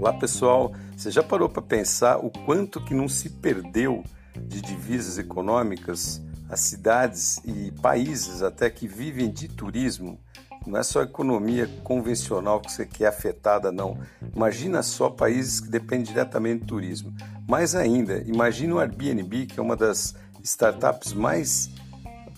Olá pessoal, você já parou para pensar o quanto que não se perdeu de divisas econômicas as cidades e países até que vivem de turismo? Não é só a economia convencional que você quer afetada, não. Imagina só países que dependem diretamente do turismo. Mais ainda, imagina o Airbnb, que é uma das startups mais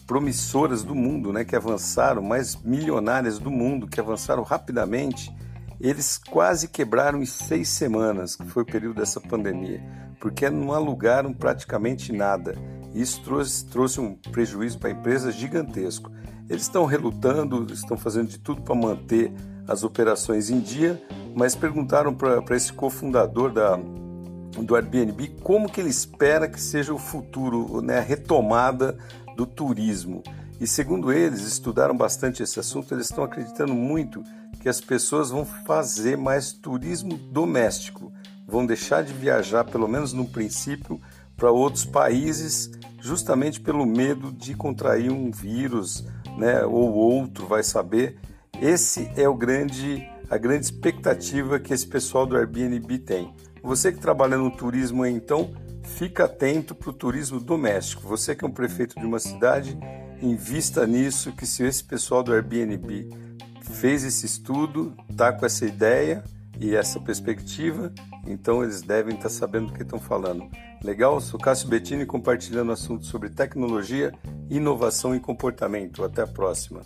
promissoras do mundo, né, que avançaram, mais milionárias do mundo, que avançaram rapidamente eles quase quebraram em seis semanas, que foi o período dessa pandemia, porque não alugaram praticamente nada. Isso trouxe, trouxe um prejuízo para a empresa gigantesco. Eles estão relutando, estão fazendo de tudo para manter as operações em dia, mas perguntaram para esse cofundador da, do Airbnb como que ele espera que seja o futuro, né, a retomada do turismo. E segundo eles, estudaram bastante esse assunto, eles estão acreditando muito que as pessoas vão fazer mais turismo doméstico, vão deixar de viajar, pelo menos no princípio, para outros países, justamente pelo medo de contrair um vírus, né, ou outro, vai saber. Esse é o grande a grande expectativa que esse pessoal do Airbnb tem. Você que trabalha no turismo, então, fica atento para o turismo doméstico. Você que é um prefeito de uma cidade, invista nisso, que se esse pessoal do Airbnb fez esse estudo, está com essa ideia e essa perspectiva, então eles devem estar tá sabendo do que estão falando. Legal? Sou Cássio Bettini compartilhando assuntos sobre tecnologia, inovação e comportamento. Até a próxima.